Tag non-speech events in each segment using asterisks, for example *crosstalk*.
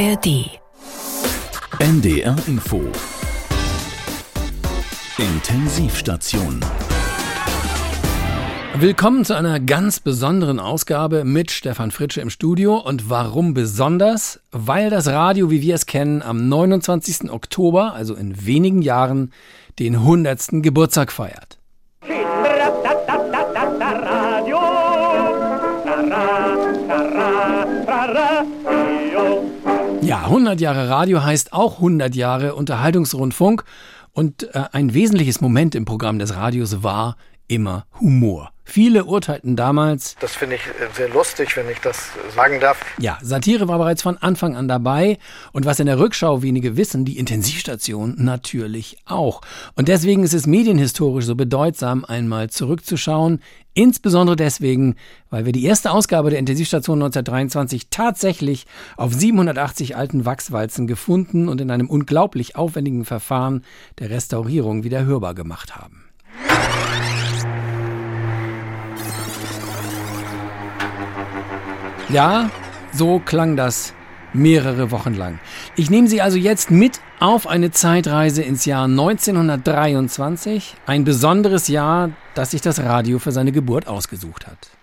ARD. NDR Info. Intensivstation. Willkommen zu einer ganz besonderen Ausgabe mit Stefan Fritsche im Studio. Und warum besonders? Weil das Radio, wie wir es kennen, am 29. Oktober, also in wenigen Jahren, den 100. Geburtstag feiert. Ja, 100 Jahre Radio heißt auch 100 Jahre Unterhaltungsrundfunk. Und äh, ein wesentliches Moment im Programm des Radios war immer Humor. Viele urteilten damals. Das finde ich äh, sehr lustig, wenn ich das sagen darf. Ja, Satire war bereits von Anfang an dabei. Und was in der Rückschau wenige wissen, die Intensivstation natürlich auch. Und deswegen ist es medienhistorisch so bedeutsam, einmal zurückzuschauen. Insbesondere deswegen, weil wir die erste Ausgabe der Intensivstation 1923 tatsächlich auf 780 alten Wachswalzen gefunden und in einem unglaublich aufwendigen Verfahren der Restaurierung wieder hörbar gemacht haben. Ja, so klang das mehrere Wochen lang. Ich nehme Sie also jetzt mit auf eine Zeitreise ins Jahr 1923, ein besonderes Jahr, das sich das Radio für seine Geburt ausgesucht hat.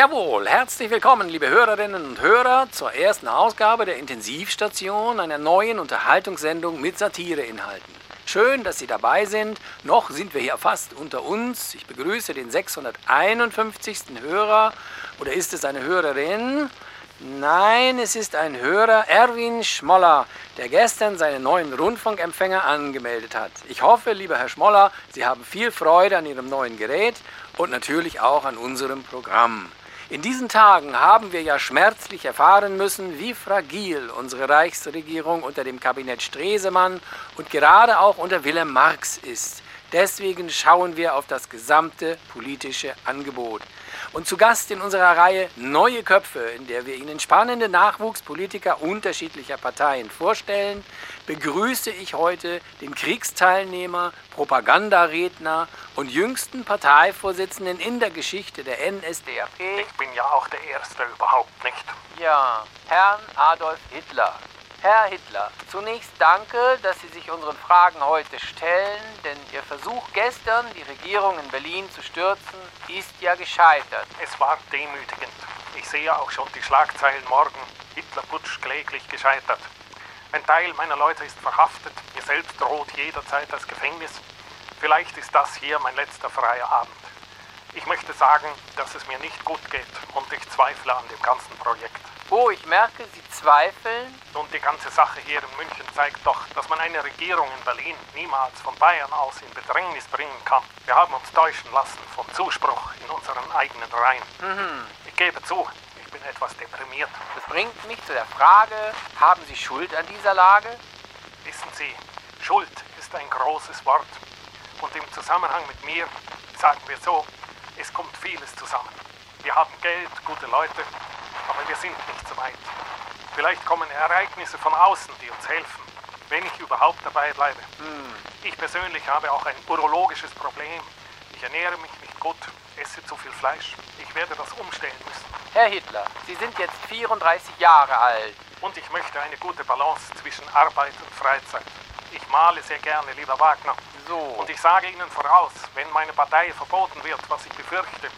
Jawohl, herzlich willkommen, liebe Hörerinnen und Hörer, zur ersten Ausgabe der Intensivstation, einer neuen Unterhaltungssendung mit Satireinhalten. Schön, dass Sie dabei sind. Noch sind wir hier fast unter uns. Ich begrüße den 651. Hörer. Oder ist es eine Hörerin? Nein, es ist ein Hörer, Erwin Schmoller, der gestern seinen neuen Rundfunkempfänger angemeldet hat. Ich hoffe, lieber Herr Schmoller, Sie haben viel Freude an Ihrem neuen Gerät und natürlich auch an unserem Programm. In diesen Tagen haben wir ja schmerzlich erfahren müssen, wie fragil unsere Reichsregierung unter dem Kabinett Stresemann und gerade auch unter Wilhelm Marx ist. Deswegen schauen wir auf das gesamte politische Angebot. Und zu Gast in unserer Reihe Neue Köpfe, in der wir Ihnen spannende Nachwuchspolitiker unterschiedlicher Parteien vorstellen, begrüße ich heute den Kriegsteilnehmer, Propagandaredner und jüngsten Parteivorsitzenden in der Geschichte der NSDAP. Ich bin ja auch der Erste überhaupt nicht. Ja, Herrn Adolf Hitler. Herr Hitler, zunächst danke, dass Sie sich unseren Fragen heute stellen, denn Ihr Versuch gestern, die Regierung in Berlin zu stürzen, ist ja gescheitert. Es war demütigend. Ich sehe auch schon die Schlagzeilen morgen. Hitlerputsch kläglich gescheitert. Ein Teil meiner Leute ist verhaftet. Mir selbst droht jederzeit das Gefängnis. Vielleicht ist das hier mein letzter freier Abend. Ich möchte sagen, dass es mir nicht gut geht und ich zweifle an dem ganzen Projekt. Oh, ich merke, Sie zweifeln. Nun, die ganze Sache hier in München zeigt doch, dass man eine Regierung in Berlin niemals von Bayern aus in Bedrängnis bringen kann. Wir haben uns täuschen lassen vom Zuspruch in unseren eigenen Reihen. Mhm. Ich gebe zu, ich bin etwas deprimiert. Das bringt mich zu der Frage, haben Sie Schuld an dieser Lage? Wissen Sie, Schuld ist ein großes Wort. Und im Zusammenhang mit mir, sagen wir so, es kommt vieles zusammen. Wir haben Geld, gute Leute, aber wir sind nicht so weit. Vielleicht kommen Ereignisse von außen, die uns helfen, wenn ich überhaupt dabei bleibe. Hm. Ich persönlich habe auch ein urologisches Problem. Ich ernähre mich nicht gut, esse zu viel Fleisch. Ich werde das umstellen müssen. Herr Hitler, Sie sind jetzt 34 Jahre alt. Und ich möchte eine gute Balance zwischen Arbeit und Freizeit. Ich male sehr gerne, lieber Wagner. So. Und ich sage Ihnen voraus, wenn meine Partei verboten wird, was ich befürchte,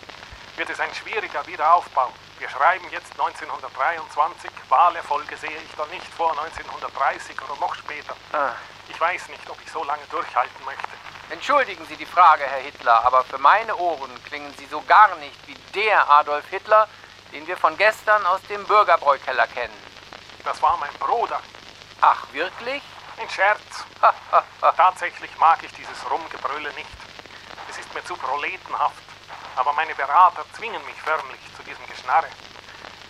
wird es ein schwieriger Wiederaufbau. Wir schreiben jetzt 1923, Wahlerfolge sehe ich dann nicht vor 1930 oder noch später. Ah. Ich weiß nicht, ob ich so lange durchhalten möchte. Entschuldigen Sie die Frage, Herr Hitler, aber für meine Ohren klingen Sie so gar nicht wie der Adolf Hitler, den wir von gestern aus dem Bürgerbräukeller kennen. Das war mein Bruder. Ach, wirklich? Ein Scherz. *laughs* Tatsächlich mag ich dieses Rumgebrülle nicht. Es ist mir zu proletenhaft. Aber meine Berater zwingen mich förmlich zu diesem Geschnarre.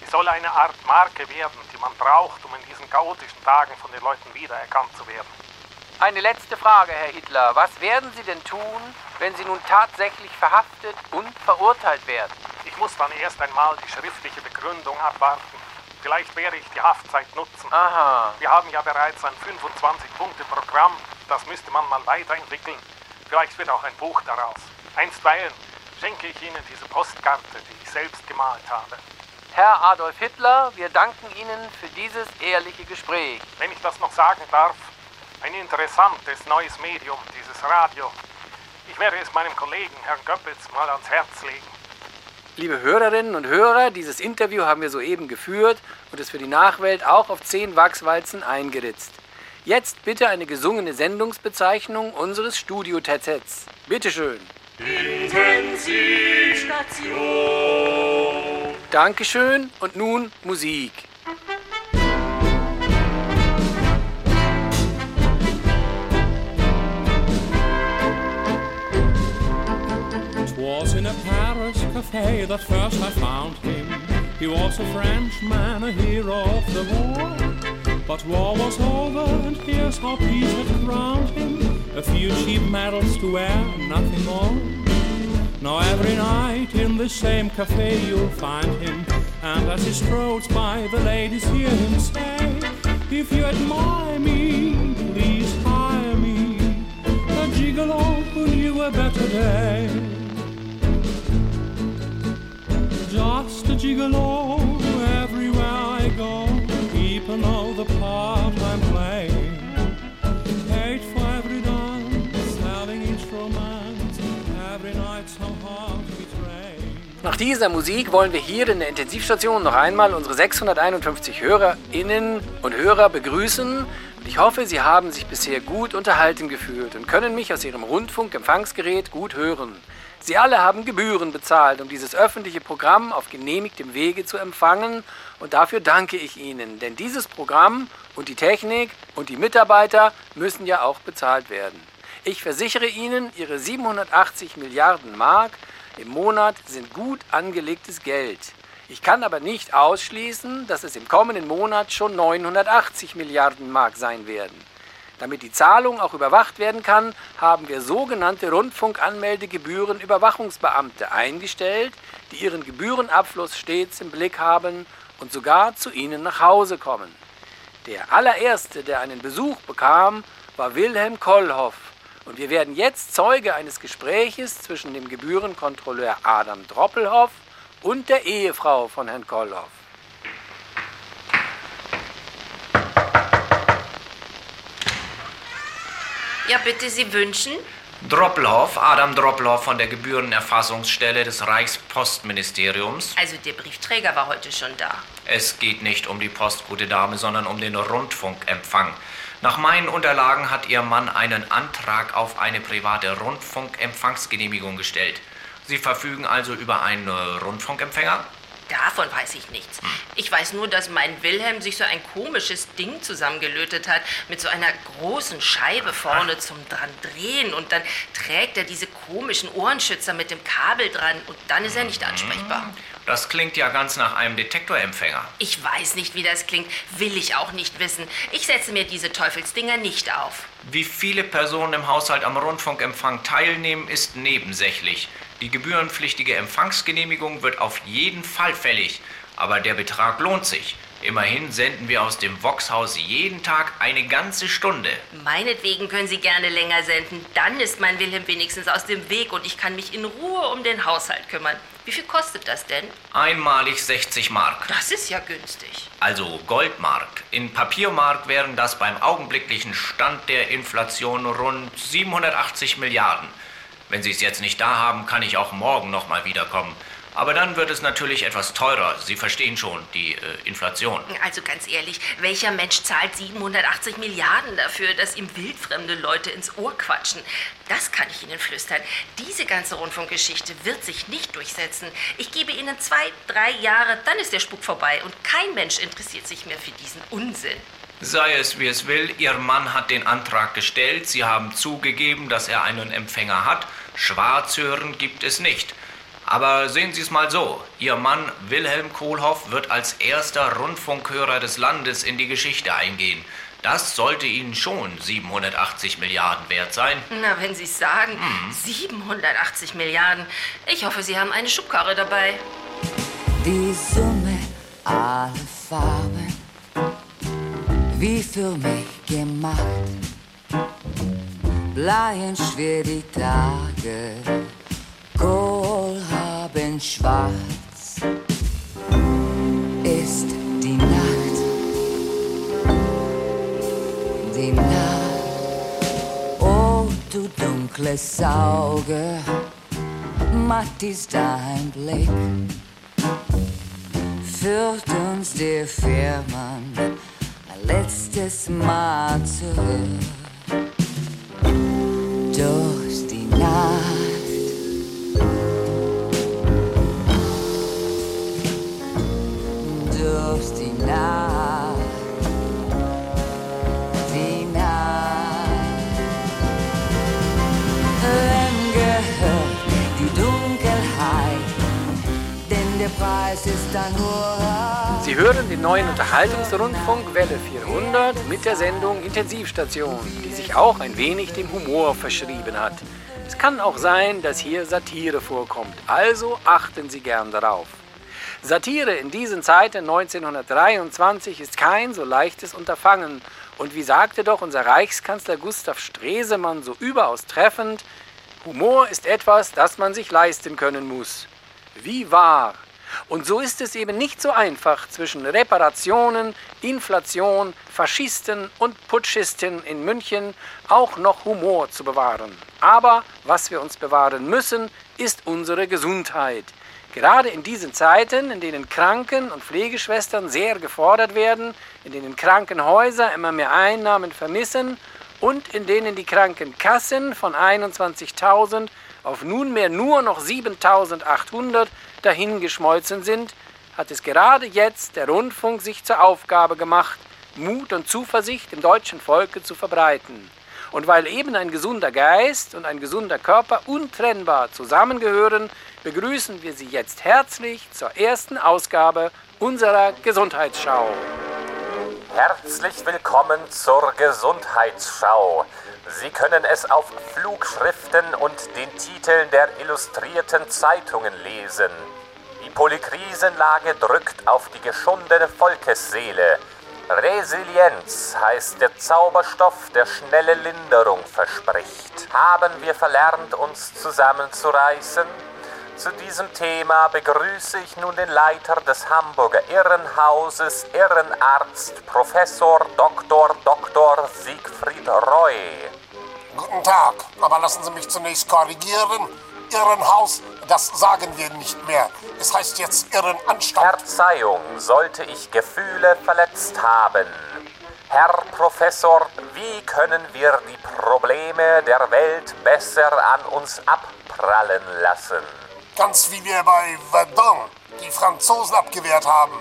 Ich soll eine Art Marke werden, die man braucht, um in diesen chaotischen Tagen von den Leuten wiedererkannt zu werden. Eine letzte Frage, Herr Hitler. Was werden Sie denn tun, wenn Sie nun tatsächlich verhaftet und verurteilt werden? Ich muss dann erst einmal die schriftliche Begründung abwarten. Vielleicht werde ich die Haftzeit nutzen. Aha. Wir haben ja bereits ein 25-Punkte-Programm. Das müsste man mal weiterentwickeln. Vielleicht wird auch ein Buch daraus. Einstweilen schenke ich Ihnen diese Postkarte, die ich selbst gemalt habe. Herr Adolf Hitler, wir danken Ihnen für dieses ehrliche Gespräch. Wenn ich das noch sagen darf, ein interessantes neues Medium, dieses Radio. Ich werde es meinem Kollegen, Herrn Göppitz, mal ans Herz legen. Liebe Hörerinnen und Hörer, dieses Interview haben wir soeben geführt und es für die Nachwelt auch auf 10 Wachswalzen eingeritzt. Jetzt bitte eine gesungene Sendungsbezeichnung unseres Studio-Tetzets. Bitteschön. Intensivstation. Dankeschön und nun Musik. was in a Paris cafe that first I found him. He was a Frenchman, a hero of the war. But war was over, and here's how peace had crowned him. A few cheap medals to wear, nothing more. Now every night in the same cafe you'll find him. And as he strolls by, the ladies hear him say, If you admire me, please hire me. A gigolo who knew a better day. Just a gigolo dieser Musik wollen wir hier in der Intensivstation noch einmal unsere 651 Hörerinnen und Hörer begrüßen. Und ich hoffe, Sie haben sich bisher gut unterhalten gefühlt und können mich aus Ihrem Rundfunkempfangsgerät gut hören. Sie alle haben Gebühren bezahlt, um dieses öffentliche Programm auf genehmigtem Wege zu empfangen. Und dafür danke ich Ihnen, denn dieses Programm und die Technik und die Mitarbeiter müssen ja auch bezahlt werden. Ich versichere Ihnen, Ihre 780 Milliarden Mark im Monat sind gut angelegtes Geld. Ich kann aber nicht ausschließen, dass es im kommenden Monat schon 980 Milliarden Mark sein werden. Damit die Zahlung auch überwacht werden kann, haben wir sogenannte Rundfunkanmeldegebühren-Überwachungsbeamte eingestellt, die ihren Gebührenabfluss stets im Blick haben und sogar zu Ihnen nach Hause kommen. Der allererste, der einen Besuch bekam, war Wilhelm Kollhoff. Und wir werden jetzt Zeuge eines Gespräches zwischen dem Gebührenkontrolleur Adam Droppelhoff und der Ehefrau von Herrn Kollhoff. Ja, bitte, Sie wünschen? Droppelhoff, Adam Droppelhoff von der Gebührenerfassungsstelle des Reichspostministeriums. Also der Briefträger war heute schon da. Es geht nicht um die Post, gute Dame, sondern um den Rundfunkempfang. Nach meinen Unterlagen hat Ihr Mann einen Antrag auf eine private Rundfunkempfangsgenehmigung gestellt. Sie verfügen also über einen Rundfunkempfänger? Davon weiß ich nichts. Ich weiß nur, dass mein Wilhelm sich so ein komisches Ding zusammengelötet hat mit so einer großen Scheibe vorne zum dran drehen und dann trägt er diese komischen Ohrenschützer mit dem Kabel dran und dann ist er nicht ansprechbar. Das klingt ja ganz nach einem Detektorempfänger. Ich weiß nicht, wie das klingt, will ich auch nicht wissen. Ich setze mir diese Teufelsdinger nicht auf. Wie viele Personen im Haushalt am Rundfunkempfang teilnehmen, ist nebensächlich. Die gebührenpflichtige Empfangsgenehmigung wird auf jeden Fall fällig, aber der Betrag lohnt sich. Immerhin senden wir aus dem Voxhaus jeden Tag eine ganze Stunde. Meinetwegen können Sie gerne länger senden. Dann ist mein Wilhelm wenigstens aus dem Weg und ich kann mich in Ruhe um den Haushalt kümmern. Wie viel kostet das denn? Einmalig 60 Mark. Das ist ja günstig. Also Goldmark. In Papiermark wären das beim augenblicklichen Stand der Inflation rund 780 Milliarden. Wenn Sie es jetzt nicht da haben, kann ich auch morgen noch mal wiederkommen. Aber dann wird es natürlich etwas teurer. Sie verstehen schon, die äh, Inflation. Also ganz ehrlich, welcher Mensch zahlt 780 Milliarden dafür, dass ihm wildfremde Leute ins Ohr quatschen? Das kann ich Ihnen flüstern. Diese ganze Rundfunkgeschichte wird sich nicht durchsetzen. Ich gebe Ihnen zwei, drei Jahre, dann ist der Spuk vorbei und kein Mensch interessiert sich mehr für diesen Unsinn. Sei es wie es will, Ihr Mann hat den Antrag gestellt. Sie haben zugegeben, dass er einen Empfänger hat. Schwarzhören gibt es nicht. Aber sehen Sie es mal so. Ihr Mann Wilhelm Kohlhoff wird als erster Rundfunkhörer des Landes in die Geschichte eingehen. Das sollte Ihnen schon 780 Milliarden wert sein. Na, wenn Sie es sagen, 780 Milliarden. Ich hoffe, Sie haben eine Schubkarre dabei. Die Summe aller Farben, wie für mich gemacht. Bleiend schwer die Tage, Kohl haben schwarz. Ist die Nacht, die Nacht, oh du dunkles Auge, matt ist dein Blick führt uns der Fährmann ein letztes Mal zurück. Durch die Nacht. Durch die Nacht. Preis ist nur. Sie hören den neuen Unterhaltungsrundfunk Welle 400 mit der Sendung Intensivstation, die sich auch ein wenig dem Humor verschrieben hat. Es kann auch sein, dass hier Satire vorkommt, also achten Sie gern darauf. Satire in diesen Zeiten 1923 ist kein so leichtes Unterfangen. Und wie sagte doch unser Reichskanzler Gustav Stresemann so überaus treffend, Humor ist etwas, das man sich leisten können muss. Wie wahr! Und so ist es eben nicht so einfach, zwischen Reparationen, Inflation, Faschisten und Putschisten in München auch noch Humor zu bewahren. Aber was wir uns bewahren müssen, ist unsere Gesundheit. Gerade in diesen Zeiten, in denen Kranken- und Pflegeschwestern sehr gefordert werden, in denen Krankenhäuser immer mehr Einnahmen vermissen und in denen die Krankenkassen von 21.000 auf nunmehr nur noch 7.800 dahingeschmolzen sind, hat es gerade jetzt der Rundfunk sich zur Aufgabe gemacht, Mut und Zuversicht im deutschen Volke zu verbreiten. Und weil eben ein gesunder Geist und ein gesunder Körper untrennbar zusammengehören, begrüßen wir Sie jetzt herzlich zur ersten Ausgabe unserer Gesundheitsschau. Herzlich willkommen zur Gesundheitsschau. Sie können es auf Flugschriften und den Titeln der illustrierten Zeitungen lesen. Die Polykrisenlage drückt auf die geschundene Volkesseele. Resilienz heißt der Zauberstoff, der schnelle Linderung verspricht. Haben wir verlernt, uns zusammenzureißen? Zu diesem Thema begrüße ich nun den Leiter des Hamburger Irrenhauses, Irrenarzt Professor Dr. Dr. Siegfried Roy. Guten Tag, aber lassen Sie mich zunächst korrigieren. Irrenhaus, das sagen wir nicht mehr. Es heißt jetzt Irrenanstalt. Verzeihung, sollte ich Gefühle verletzt haben. Herr Professor, wie können wir die Probleme der Welt besser an uns abprallen lassen? Ganz wie wir bei Verdun die Franzosen abgewehrt haben.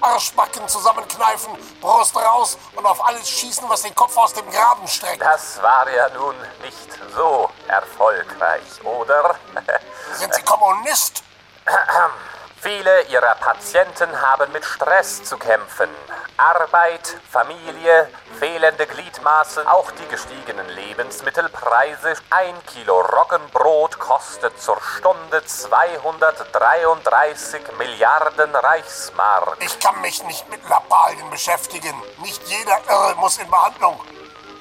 Arschbacken zusammenkneifen, Brust raus und auf alles schießen, was den Kopf aus dem Graben streckt. Das war ja nun nicht so erfolgreich, oder? Sind Sie Kommunist? *clears throat* Viele Ihrer Patienten haben mit Stress zu kämpfen. Arbeit, Familie, fehlende Gliedmaßen, auch die gestiegenen Lebensmittelpreise. Ein Kilo Roggenbrot kostet zur Stunde 233 Milliarden Reichsmark. Ich kann mich nicht mit Lappalien beschäftigen. Nicht jeder Irre muss in Behandlung.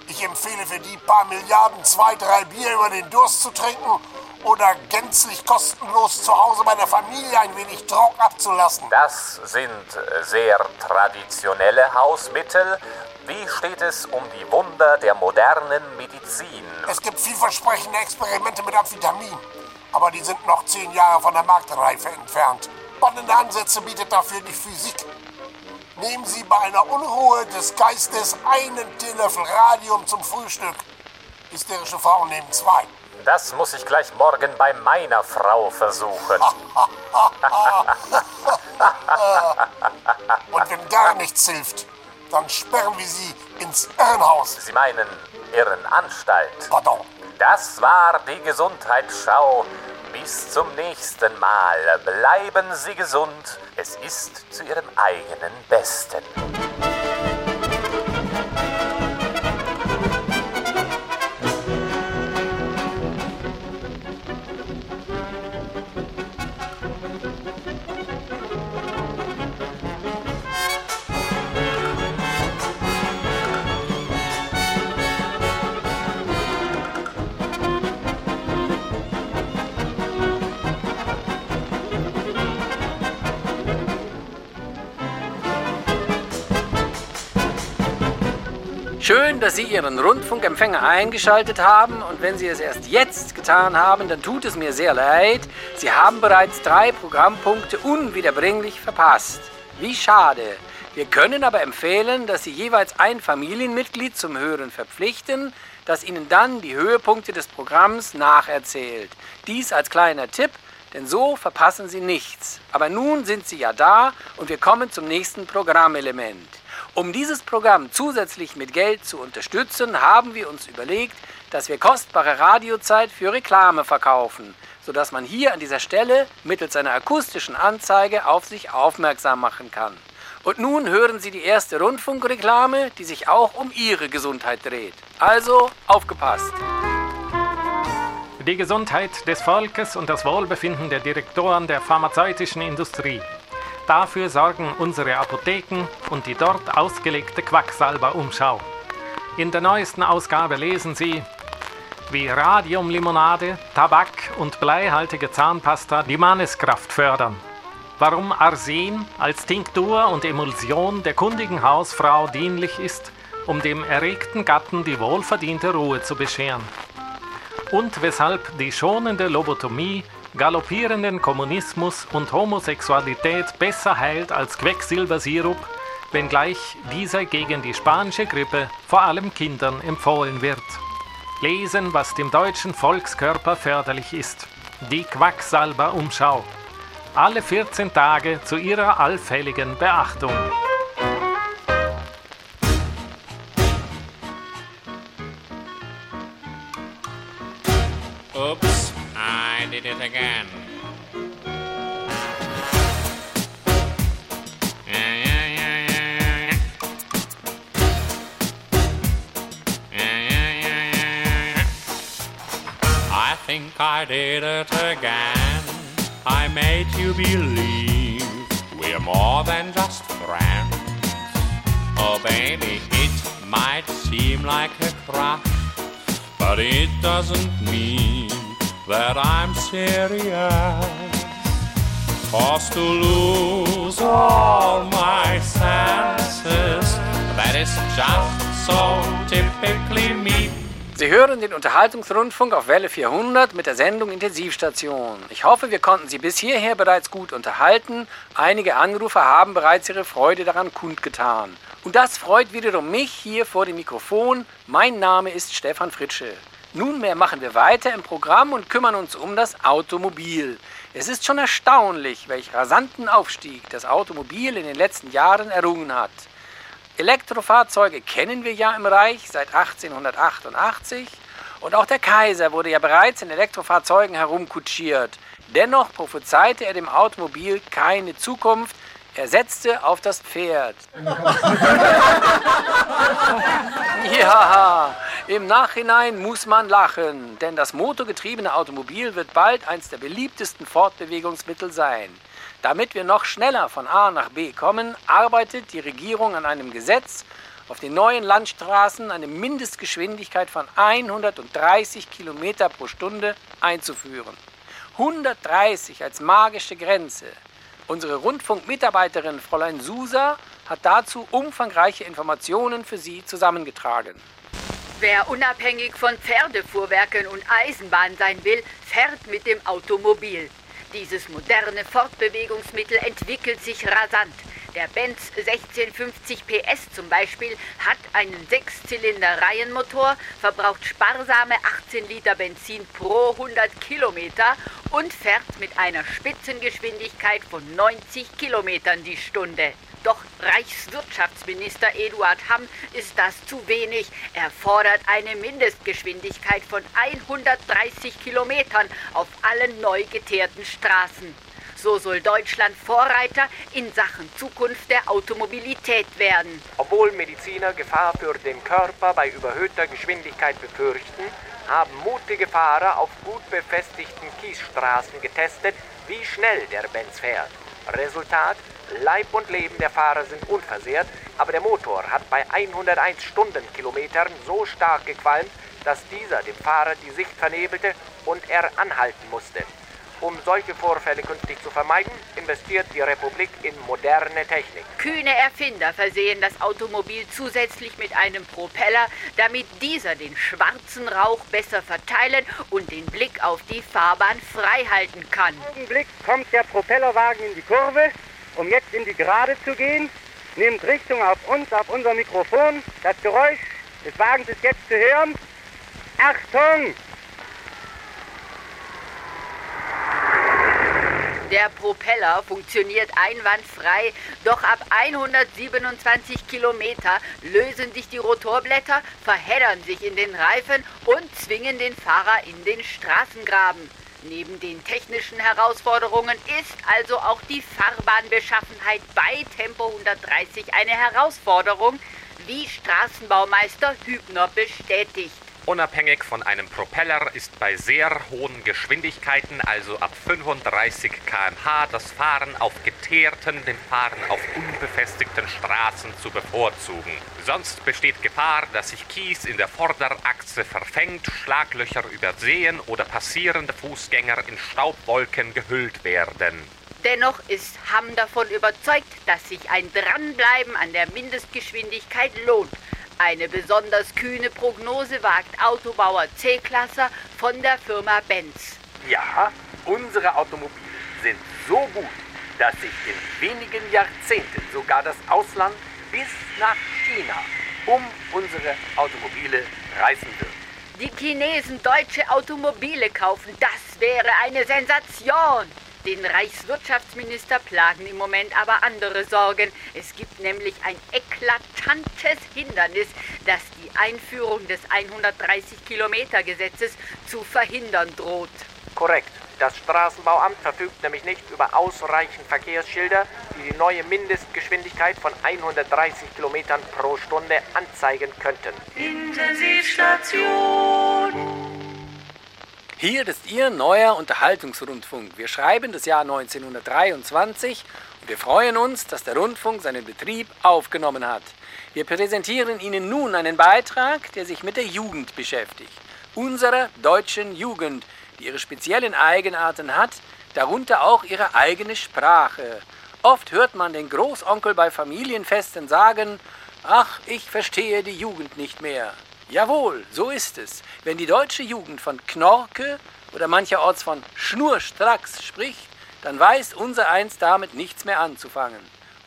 Ich empfehle für die paar Milliarden zwei, drei Bier über den Durst zu trinken oder gänzlich kostenlos zu Hause meiner Familie ein wenig Druck abzulassen. Das sind sehr traditionelle Hausmittel. Wie steht es um die Wunder der modernen Medizin? Es gibt vielversprechende Experimente mit Amphetamin, aber die sind noch zehn Jahre von der Marktreife entfernt. Spannende Ansätze bietet dafür die Physik. Nehmen Sie bei einer Unruhe des Geistes einen Teelöffel Radium zum Frühstück. Hysterische Frauen nehmen zwei. Das muss ich gleich morgen bei meiner Frau versuchen. Und wenn gar nichts hilft, dann sperren wir Sie ins Irrenhaus. Sie meinen Irrenanstalt? Pardon. Das war die Gesundheitsschau. Bis zum nächsten Mal. Bleiben Sie gesund. Es ist zu Ihrem eigenen Besten. Schön, dass Sie Ihren Rundfunkempfänger eingeschaltet haben und wenn Sie es erst jetzt getan haben, dann tut es mir sehr leid. Sie haben bereits drei Programmpunkte unwiederbringlich verpasst. Wie schade. Wir können aber empfehlen, dass Sie jeweils ein Familienmitglied zum Hören verpflichten, das Ihnen dann die Höhepunkte des Programms nacherzählt. Dies als kleiner Tipp, denn so verpassen Sie nichts. Aber nun sind Sie ja da und wir kommen zum nächsten Programmelement. Um dieses Programm zusätzlich mit Geld zu unterstützen, haben wir uns überlegt, dass wir kostbare Radiozeit für Reklame verkaufen, sodass man hier an dieser Stelle mittels einer akustischen Anzeige auf sich aufmerksam machen kann. Und nun hören Sie die erste Rundfunkreklame, die sich auch um Ihre Gesundheit dreht. Also aufgepasst! Die Gesundheit des Volkes und das Wohlbefinden der Direktoren der pharmazeutischen Industrie. Dafür sorgen unsere Apotheken und die dort ausgelegte Quacksalber-Umschau. In der neuesten Ausgabe lesen Sie, wie Radiumlimonade, Tabak und bleihaltige Zahnpasta die Manneskraft fördern. Warum Arsen als Tinktur und Emulsion der kundigen Hausfrau dienlich ist, um dem erregten Gatten die wohlverdiente Ruhe zu bescheren. Und weshalb die schonende Lobotomie galoppierenden Kommunismus und Homosexualität besser heilt als Quecksilbersirup, wenngleich dieser gegen die spanische Grippe vor allem Kindern empfohlen wird. Lesen, was dem deutschen Volkskörper förderlich ist. Die Quacksalber-Umschau. Alle 14 Tage zu ihrer allfälligen Beachtung. It again. I think I did it again. I made you believe we're more than just friends. Oh, baby, it might seem like a crush, but it doesn't mean that I'm serious. Cause to lose all my senses, that is just so typically me. Sie hören den Unterhaltungsrundfunk auf Welle 400 mit der Sendung Intensivstation. Ich hoffe, wir konnten Sie bis hierher bereits gut unterhalten. Einige Anrufer haben bereits ihre Freude daran kundgetan. Und das freut wiederum mich hier vor dem Mikrofon. Mein Name ist Stefan Fritsche. Nunmehr machen wir weiter im Programm und kümmern uns um das Automobil. Es ist schon erstaunlich, welch rasanten Aufstieg das Automobil in den letzten Jahren errungen hat. Elektrofahrzeuge kennen wir ja im Reich seit 1888 und auch der Kaiser wurde ja bereits in Elektrofahrzeugen herumkutschiert. Dennoch prophezeite er dem Automobil keine Zukunft, er setzte auf das Pferd. *laughs* Ja, im Nachhinein muss man lachen, denn das motorgetriebene Automobil wird bald eins der beliebtesten Fortbewegungsmittel sein. Damit wir noch schneller von A nach B kommen, arbeitet die Regierung an einem Gesetz, auf den neuen Landstraßen eine Mindestgeschwindigkeit von 130 Kilometer pro Stunde einzuführen. 130 als magische Grenze. Unsere Rundfunkmitarbeiterin Fräulein Susa hat dazu umfangreiche Informationen für Sie zusammengetragen. Wer unabhängig von Pferdefuhrwerken und Eisenbahn sein will, fährt mit dem Automobil. Dieses moderne Fortbewegungsmittel entwickelt sich rasant. Der Benz 1650 PS zum Beispiel hat einen Sechszylinder-Reihenmotor, verbraucht sparsame 18 Liter Benzin pro 100 Kilometer und fährt mit einer Spitzengeschwindigkeit von 90 Kilometern die Stunde. Doch Reichswirtschaftsminister Eduard Hamm ist das zu wenig. Er fordert eine Mindestgeschwindigkeit von 130 Kilometern auf allen neu geteerten Straßen. So soll Deutschland Vorreiter in Sachen Zukunft der Automobilität werden. Obwohl Mediziner Gefahr für den Körper bei überhöhter Geschwindigkeit befürchten, haben mutige Fahrer auf gut befestigten Kiesstraßen getestet, wie schnell der Benz fährt. Resultat: Leib und Leben der Fahrer sind unversehrt, aber der Motor hat bei 101 Stundenkilometern so stark gequalmt, dass dieser dem Fahrer die Sicht vernebelte und er anhalten musste. Um solche Vorfälle künftig zu vermeiden, investiert die Republik in moderne Technik. Kühne Erfinder versehen das Automobil zusätzlich mit einem Propeller, damit dieser den schwarzen Rauch besser verteilen und den Blick auf die Fahrbahn frei halten kann. Augenblick kommt der Propellerwagen in die Kurve, um jetzt in die Gerade zu gehen. Nimmt Richtung auf uns, auf unser Mikrofon. Das Geräusch des Wagens ist jetzt zu hören. Achtung! Der Propeller funktioniert einwandfrei, doch ab 127 Kilometer lösen sich die Rotorblätter, verheddern sich in den Reifen und zwingen den Fahrer in den Straßengraben. Neben den technischen Herausforderungen ist also auch die Fahrbahnbeschaffenheit bei Tempo 130 eine Herausforderung, wie Straßenbaumeister Hübner bestätigt. Unabhängig von einem Propeller ist bei sehr hohen Geschwindigkeiten, also ab 35 km/h, das Fahren auf geteerten, dem Fahren auf unbefestigten Straßen zu bevorzugen. Sonst besteht Gefahr, dass sich Kies in der Vorderachse verfängt, Schlaglöcher übersehen oder passierende Fußgänger in Staubwolken gehüllt werden. Dennoch ist Hamm davon überzeugt, dass sich ein Dranbleiben an der Mindestgeschwindigkeit lohnt. Eine besonders kühne Prognose wagt Autobauer C-Klasser von der Firma Benz. Ja, unsere Automobile sind so gut, dass sich in wenigen Jahrzehnten sogar das Ausland bis nach China um unsere Automobile reisen wird. Die Chinesen deutsche Automobile kaufen, das wäre eine Sensation. Den Reichswirtschaftsminister plagen im Moment aber andere Sorgen. Es gibt nämlich ein eklatantes Hindernis, das die Einführung des 130-Kilometer-Gesetzes zu verhindern droht. Korrekt. Das Straßenbauamt verfügt nämlich nicht über ausreichend Verkehrsschilder, die die neue Mindestgeschwindigkeit von 130 Kilometern pro Stunde anzeigen könnten. Intensivstation. Hier ist Ihr neuer Unterhaltungsrundfunk. Wir schreiben das Jahr 1923 und wir freuen uns, dass der Rundfunk seinen Betrieb aufgenommen hat. Wir präsentieren Ihnen nun einen Beitrag, der sich mit der Jugend beschäftigt. Unserer deutschen Jugend, die ihre speziellen Eigenarten hat, darunter auch ihre eigene Sprache. Oft hört man den Großonkel bei Familienfesten sagen, ach, ich verstehe die Jugend nicht mehr. Jawohl, so ist es. Wenn die deutsche Jugend von Knorke oder mancherorts von Schnurstracks spricht, dann weiß unser eins damit nichts mehr anzufangen.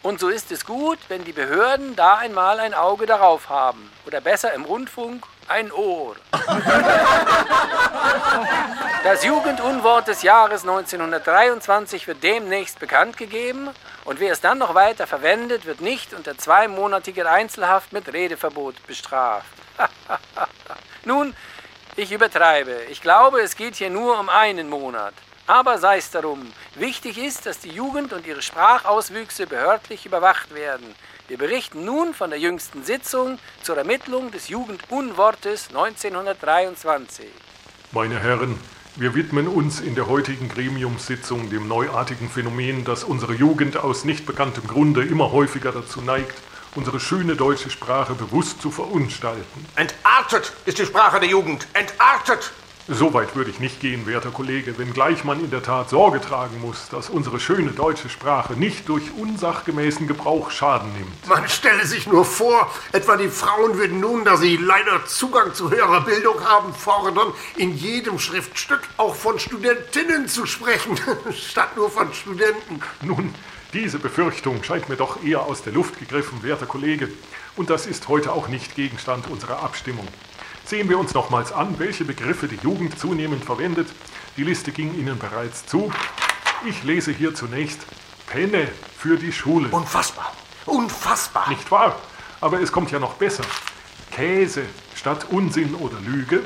Und so ist es gut, wenn die Behörden da einmal ein Auge darauf haben. Oder besser im Rundfunk ein Ohr. *laughs* Das Jugendunwort des Jahres 1923 wird demnächst bekannt gegeben und wer es dann noch weiter verwendet, wird nicht unter zweimonatiger Einzelhaft mit Redeverbot bestraft. *laughs* Nun, ich übertreibe. Ich glaube, es geht hier nur um einen Monat. Aber sei es darum. Wichtig ist, dass die Jugend und ihre Sprachauswüchse behördlich überwacht werden. Wir berichten nun von der jüngsten Sitzung zur Ermittlung des Jugendunwortes 1923. Meine Herren, wir widmen uns in der heutigen Gremiumssitzung dem neuartigen Phänomen, das unsere Jugend aus nicht bekanntem Grunde immer häufiger dazu neigt, unsere schöne deutsche Sprache bewusst zu verunstalten. Entartet ist die Sprache der Jugend. Entartet! So weit würde ich nicht gehen, werter Kollege, wenngleich man in der Tat Sorge tragen muss, dass unsere schöne deutsche Sprache nicht durch unsachgemäßen Gebrauch Schaden nimmt. Man stelle sich nur vor, etwa die Frauen würden nun, da sie leider Zugang zu höherer Bildung haben, fordern, in jedem Schriftstück auch von Studentinnen zu sprechen, *laughs* statt nur von Studenten. Nun, diese Befürchtung scheint mir doch eher aus der Luft gegriffen, werter Kollege. Und das ist heute auch nicht Gegenstand unserer Abstimmung. Sehen wir uns nochmals an, welche Begriffe die Jugend zunehmend verwendet. Die Liste ging Ihnen bereits zu. Ich lese hier zunächst Penne für die Schule. Unfassbar. Unfassbar. Nicht wahr? Aber es kommt ja noch besser. Käse statt Unsinn oder Lüge.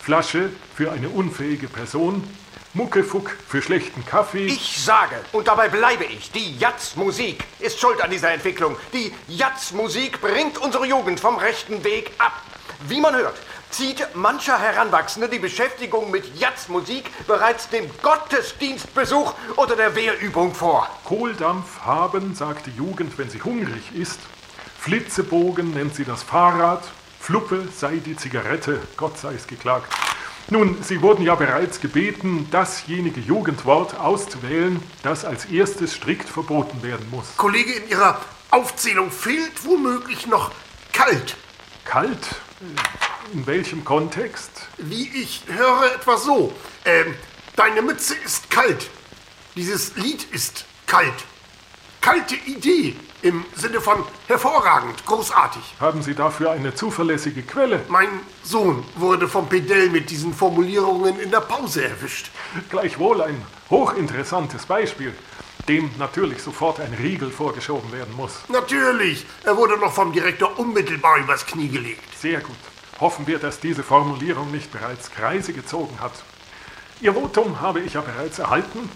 Flasche für eine unfähige Person. Muckefuck für schlechten Kaffee. Ich sage, und dabei bleibe ich, die Jazzmusik ist schuld an dieser Entwicklung. Die Jazzmusik bringt unsere Jugend vom rechten Weg ab. Wie man hört, zieht mancher Heranwachsende die Beschäftigung mit Jazzmusik bereits dem Gottesdienstbesuch oder der Wehrübung vor. Kohldampf haben, sagt die Jugend, wenn sie hungrig ist. Flitzebogen nennt sie das Fahrrad. Fluppe sei die Zigarette, Gott sei es geklagt. Nun, Sie wurden ja bereits gebeten, dasjenige Jugendwort auszuwählen, das als erstes strikt verboten werden muss. Kollege, in Ihrer Aufzählung fehlt womöglich noch kalt. Kalt? In welchem Kontext? Wie ich höre, etwa so. Ähm, deine Mütze ist kalt. Dieses Lied ist kalt. Kalte Idee im Sinne von hervorragend, großartig. Haben Sie dafür eine zuverlässige Quelle? Mein Sohn wurde vom Pedell mit diesen Formulierungen in der Pause erwischt. Gleichwohl ein hochinteressantes Beispiel, dem natürlich sofort ein Riegel vorgeschoben werden muss. Natürlich, er wurde noch vom Direktor unmittelbar übers Knie gelegt. Sehr gut. Hoffen wir, dass diese Formulierung nicht bereits Kreise gezogen hat. Ihr Votum habe ich ja bereits erhalten.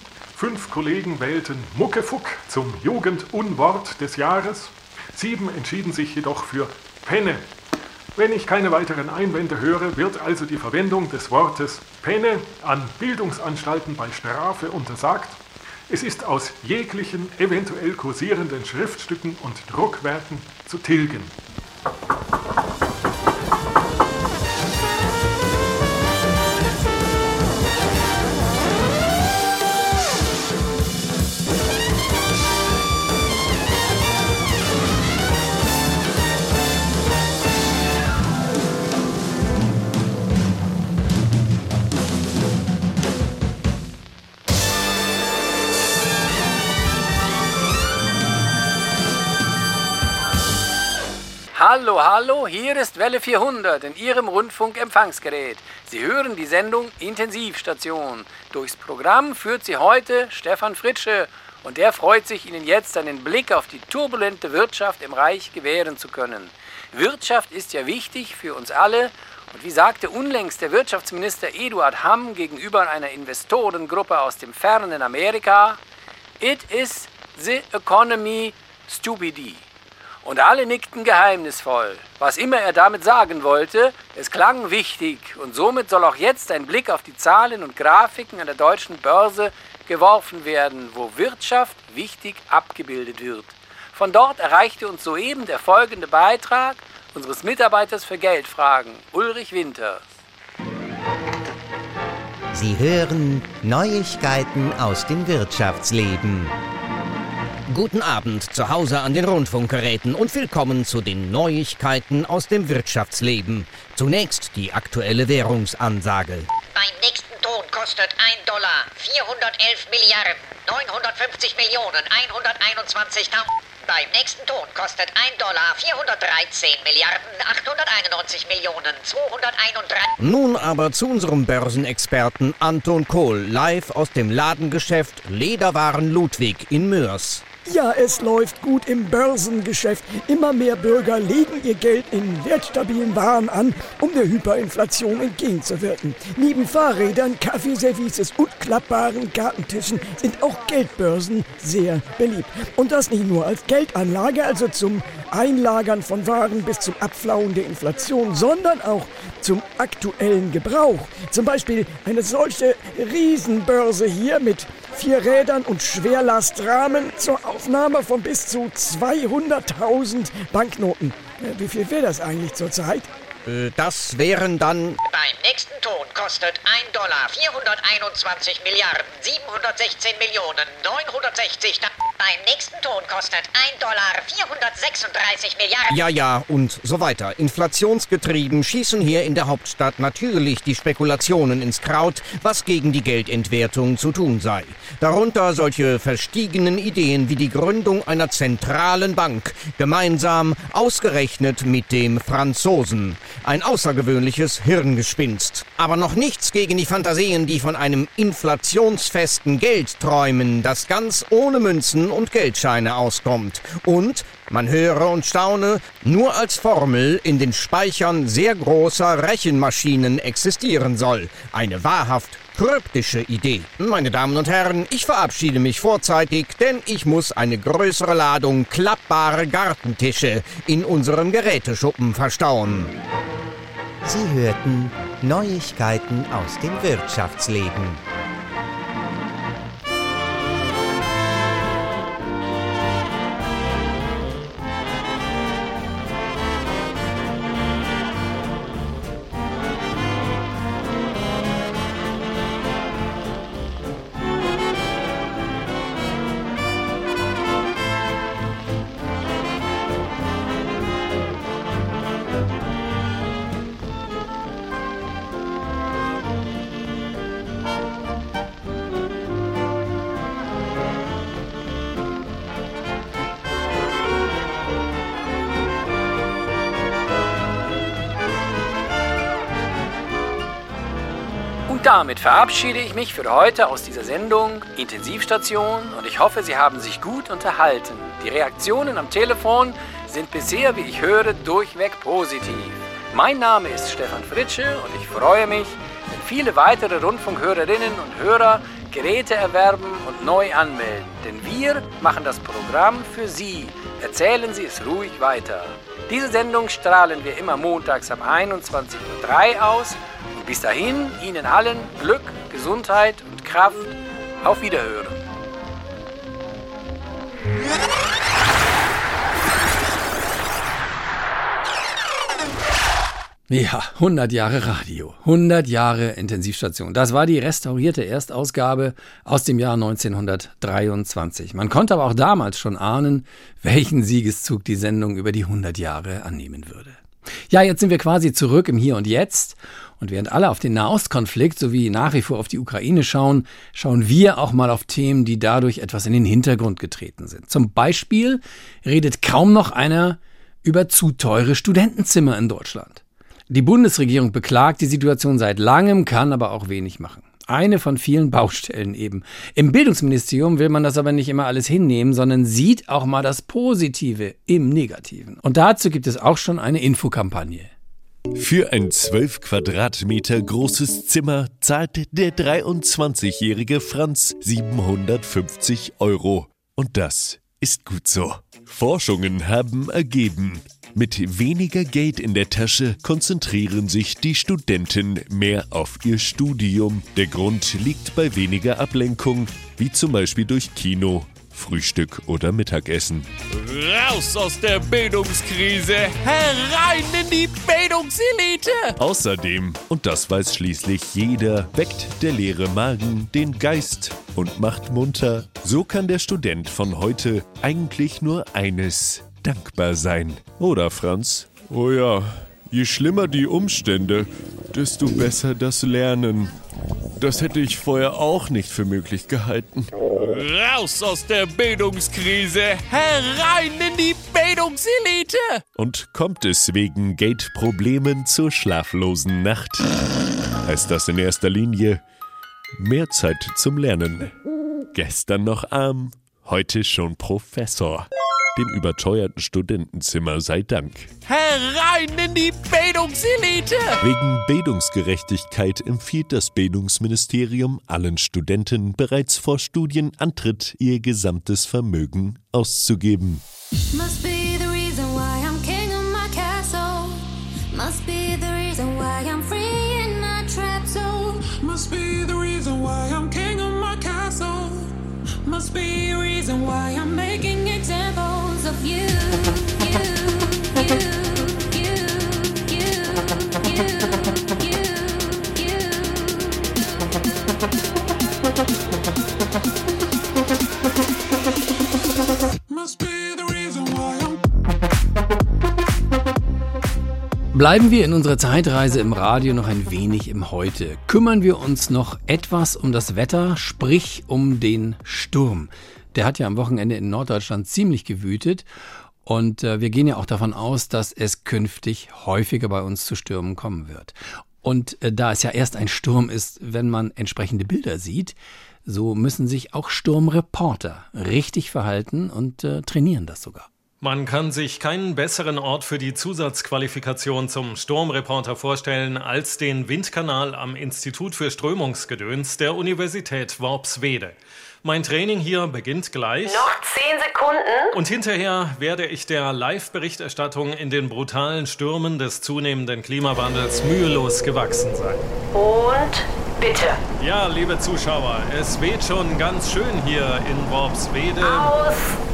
Fünf Kollegen wählten Muckefuck zum Jugendunwort des Jahres. Sieben entschieden sich jedoch für Penne. Wenn ich keine weiteren Einwände höre, wird also die Verwendung des Wortes Penne an Bildungsanstalten bei Strafe untersagt. Es ist aus jeglichen eventuell kursierenden Schriftstücken und Druckwerken zu tilgen. Hallo, hallo, hier ist Welle 400 in Ihrem Rundfunkempfangsgerät. Sie hören die Sendung Intensivstation. Durchs Programm führt sie heute Stefan Fritsche und der freut sich, Ihnen jetzt einen Blick auf die turbulente Wirtschaft im Reich gewähren zu können. Wirtschaft ist ja wichtig für uns alle und wie sagte unlängst der Wirtschaftsminister Eduard Hamm gegenüber einer Investorengruppe aus dem fernen Amerika, It is the economy stupidity. Und alle nickten geheimnisvoll. Was immer er damit sagen wollte, es klang wichtig. Und somit soll auch jetzt ein Blick auf die Zahlen und Grafiken an der deutschen Börse geworfen werden, wo Wirtschaft wichtig abgebildet wird. Von dort erreichte uns soeben der folgende Beitrag unseres Mitarbeiters für Geldfragen, Ulrich Winters. Sie hören Neuigkeiten aus dem Wirtschaftsleben. Guten Abend zu Hause an den Rundfunkgeräten und willkommen zu den Neuigkeiten aus dem Wirtschaftsleben. Zunächst die aktuelle Währungsansage. Beim nächsten Ton kostet 1 Dollar 411 Milliarden 950 Millionen 121.000. Beim nächsten Ton kostet 1 Dollar 413 Milliarden 891 Millionen 231. Nun aber zu unserem Börsenexperten Anton Kohl, live aus dem Ladengeschäft Lederwaren Ludwig in Mörs. Ja, es läuft gut im Börsengeschäft. Immer mehr Bürger legen ihr Geld in wertstabilen Waren an, um der Hyperinflation entgegenzuwirken. Neben Fahrrädern, Kaffeeservices und klappbaren Gartentischen sind auch Geldbörsen sehr beliebt. Und das nicht nur als Geldanlage, also zum Einlagern von Waren bis zum Abflauen der Inflation, sondern auch zum aktuellen Gebrauch. Zum Beispiel eine solche Riesenbörse hier mit vier Rädern und Schwerlastrahmen zur Aufnahme von bis zu 200.000 Banknoten. Äh, Wie viel wäre das eigentlich zurzeit? Äh, Das wären dann Beim nächsten Ton kostet 1 Dollar 421 Milliarden 716 Millionen 960. Beim nächsten Ton kostet 1 Dollar 436 Milliarden. Ja, ja und so weiter. Inflationsgetrieben schießen hier in der Hauptstadt natürlich die Spekulationen ins Kraut, was gegen die Geldentwertung zu tun sei. Darunter solche verstiegenen Ideen wie die Gründung einer zentralen Bank, gemeinsam ausgerechnet mit dem Franzosen. Ein außergewöhnliches Hirngespinst. Aber noch nichts gegen die Fantasien, die von einem inflationsfesten Geld träumen, das ganz ohne Münzen und Geldscheine auskommt. Und, man höre und staune, nur als Formel in den Speichern sehr großer Rechenmaschinen existieren soll. Eine wahrhaft kryptische Idee. Meine Damen und Herren, ich verabschiede mich vorzeitig, denn ich muss eine größere Ladung klappbare Gartentische in unserem Geräteschuppen verstauen. Sie hörten Neuigkeiten aus dem Wirtschaftsleben. Damit verabschiede ich mich für heute aus dieser Sendung Intensivstation und ich hoffe, Sie haben sich gut unterhalten. Die Reaktionen am Telefon sind bisher, wie ich höre, durchweg positiv. Mein Name ist Stefan Fritsche und ich freue mich, wenn viele weitere Rundfunkhörerinnen und Hörer Geräte erwerben und neu anmelden. Denn wir machen das Programm für Sie. Erzählen Sie es ruhig weiter. Diese Sendung strahlen wir immer montags ab 21.03 Uhr aus. Bis dahin Ihnen allen Glück, Gesundheit und Kraft. Auf Wiederhören. Ja, 100 Jahre Radio, 100 Jahre Intensivstation. Das war die restaurierte Erstausgabe aus dem Jahr 1923. Man konnte aber auch damals schon ahnen, welchen Siegeszug die Sendung über die 100 Jahre annehmen würde. Ja, jetzt sind wir quasi zurück im Hier und Jetzt. Und während alle auf den Nahostkonflikt sowie nach wie vor auf die Ukraine schauen, schauen wir auch mal auf Themen, die dadurch etwas in den Hintergrund getreten sind. Zum Beispiel redet kaum noch einer über zu teure Studentenzimmer in Deutschland. Die Bundesregierung beklagt die Situation seit langem, kann aber auch wenig machen. Eine von vielen *laughs* Baustellen eben. Im Bildungsministerium will man das aber nicht immer alles hinnehmen, sondern sieht auch mal das Positive im Negativen. Und dazu gibt es auch schon eine Infokampagne. Für ein 12 Quadratmeter großes Zimmer zahlt der 23-jährige Franz 750 Euro. Und das ist gut so. Forschungen haben ergeben, mit weniger Geld in der Tasche konzentrieren sich die Studenten mehr auf ihr Studium. Der Grund liegt bei weniger Ablenkung, wie zum Beispiel durch Kino, Frühstück oder Mittagessen. Raus aus der Bildungskrise, herein in die Bildungselite! Außerdem, und das weiß schließlich jeder, weckt der leere Magen den Geist und macht munter. So kann der Student von heute eigentlich nur eines dankbar sein. Oder Franz? Oh ja, je schlimmer die Umstände, desto besser das Lernen. Das hätte ich vorher auch nicht für möglich gehalten. Raus aus der Bildungskrise, herein in die Bildungselite! Und kommt es wegen Geldproblemen zur schlaflosen Nacht? Heißt das in erster Linie mehr Zeit zum Lernen. Gestern noch arm, heute schon Professor dem überteuerten Studentenzimmer sei Dank. Herein in die Bildungselite! Wegen Bildungsgerechtigkeit empfiehlt das Bildungsministerium allen Studenten bereits vor Studienantritt ihr gesamtes Vermögen auszugeben. Must be the reason why I'm king of my castle. Must be the reason why I'm free in my trap zone. Must be the reason why I'm king of my castle. Must be a reason why I'm Bleiben wir in unserer Zeitreise im Radio noch ein wenig im Heute. Kümmern wir uns noch etwas um das Wetter, sprich um den Sturm. Der hat ja am Wochenende in Norddeutschland ziemlich gewütet. Und äh, wir gehen ja auch davon aus, dass es künftig häufiger bei uns zu Stürmen kommen wird. Und äh, da es ja erst ein Sturm ist, wenn man entsprechende Bilder sieht, so müssen sich auch Sturmreporter richtig verhalten und äh, trainieren das sogar. Man kann sich keinen besseren Ort für die Zusatzqualifikation zum Sturmreporter vorstellen als den Windkanal am Institut für Strömungsgedöns der Universität Worpswede. Mein Training hier beginnt gleich. Noch zehn Sekunden. Und hinterher werde ich der Live-Berichterstattung in den brutalen Stürmen des zunehmenden Klimawandels mühelos gewachsen sein. Und bitte. Ja, liebe Zuschauer, es weht schon ganz schön hier in Worpswede. Aus.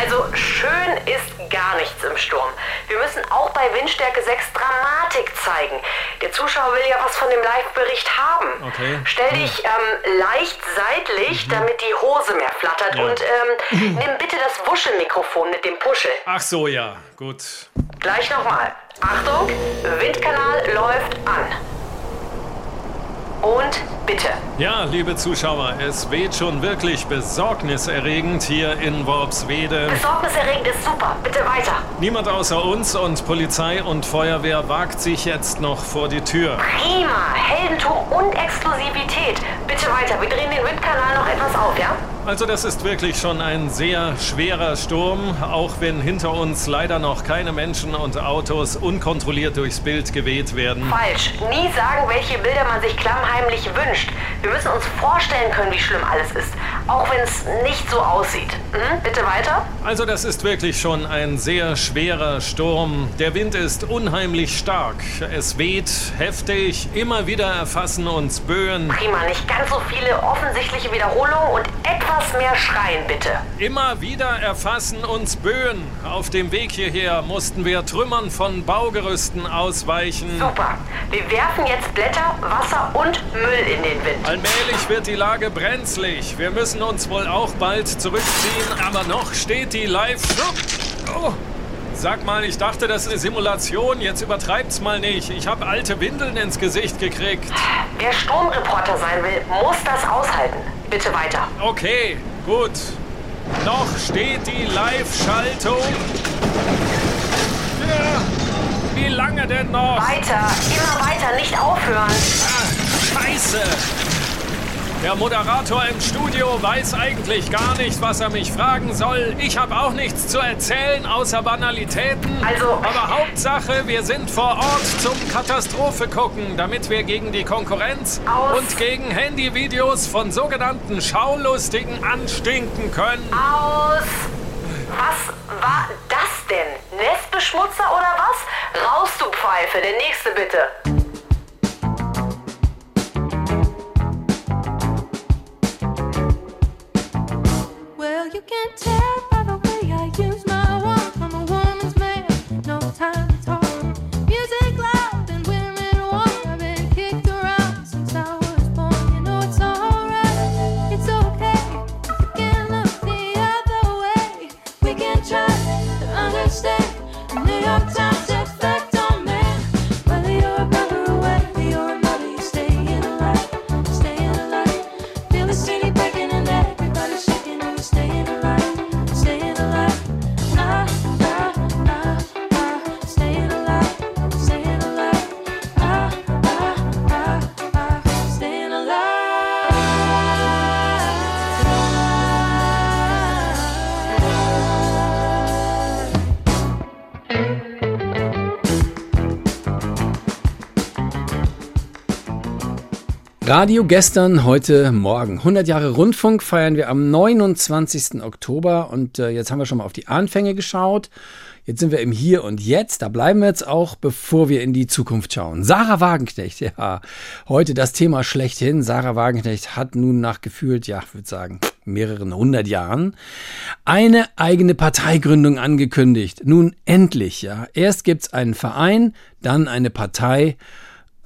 Also schön ist gar nichts im Sturm. Wir müssen auch bei Windstärke 6 Dramatik zeigen. Der Zuschauer will ja was von dem Live-Bericht haben. Okay. Stell dich ähm, leicht seitlich, damit die Hose mehr flattert. Ja. Und ähm, *laughs* nimm bitte das Wuschelmikrofon mit dem Puschel. Ach so, ja, gut. Gleich nochmal. Achtung, Windkanal läuft an. Und bitte. Ja, liebe Zuschauer, es weht schon wirklich besorgniserregend hier in Worpswede. Besorgniserregend ist super. Bitte weiter. Niemand außer uns und Polizei und Feuerwehr wagt sich jetzt noch vor die Tür. Prima. Heldentum und Exklusivität. Bitte weiter. Wir drehen den Windkanal noch etwas auf, ja? Also das ist wirklich schon ein sehr schwerer Sturm, auch wenn hinter uns leider noch keine Menschen und Autos unkontrolliert durchs Bild geweht werden. Falsch. Nie sagen, welche Bilder man sich klammheimlich wünscht. Wir müssen uns vorstellen können, wie schlimm alles ist. Auch wenn es nicht so aussieht. Hm? Bitte weiter? Also das ist wirklich schon ein sehr schwerer Sturm. Der Wind ist unheimlich stark. Es weht heftig. Immer wieder erfassen uns Böen. Prima. Nicht ganz so viele offensichtliche Wiederholungen und etwas mehr schreien, bitte. Immer wieder erfassen uns Böen. Auf dem Weg hierher mussten wir Trümmern von Baugerüsten ausweichen. Super. Wir werfen jetzt Blätter, Wasser und Müll in den Wind. Allmählich wird die Lage brenzlig. Wir müssen uns wohl auch bald zurückziehen, aber noch steht die Live... Oh. Sag mal, ich dachte, das ist eine Simulation. Jetzt übertreibt's mal nicht. Ich habe alte Windeln ins Gesicht gekriegt. Wer Sturmreporter sein will, muss das aushalten. Bitte weiter. Okay, gut. Noch steht die Live-Schaltung. Ja, wie lange denn noch? Weiter, immer weiter, nicht aufhören. Ah, scheiße. Der Moderator im Studio weiß eigentlich gar nicht, was er mich fragen soll. Ich habe auch nichts zu erzählen, außer Banalitäten. Also. Aber Hauptsache, wir sind vor Ort zum Katastrophe gucken, damit wir gegen die Konkurrenz Aus. und gegen Handyvideos von sogenannten Schaulustigen anstinken können. Aus. Was war das denn? Nestbeschmutzer oder was? Raus, du Pfeife. Der nächste bitte. can't tell. Radio gestern, heute Morgen. 100 Jahre Rundfunk feiern wir am 29. Oktober und äh, jetzt haben wir schon mal auf die Anfänge geschaut. Jetzt sind wir im Hier und Jetzt. Da bleiben wir jetzt auch, bevor wir in die Zukunft schauen. Sarah Wagenknecht, *laughs* ja, heute das Thema schlechthin. Sarah Wagenknecht hat nun nach gefühlt, ja, ich würde sagen, mehreren hundert Jahren eine eigene Parteigründung angekündigt. Nun endlich, ja. Erst gibt's einen Verein, dann eine Partei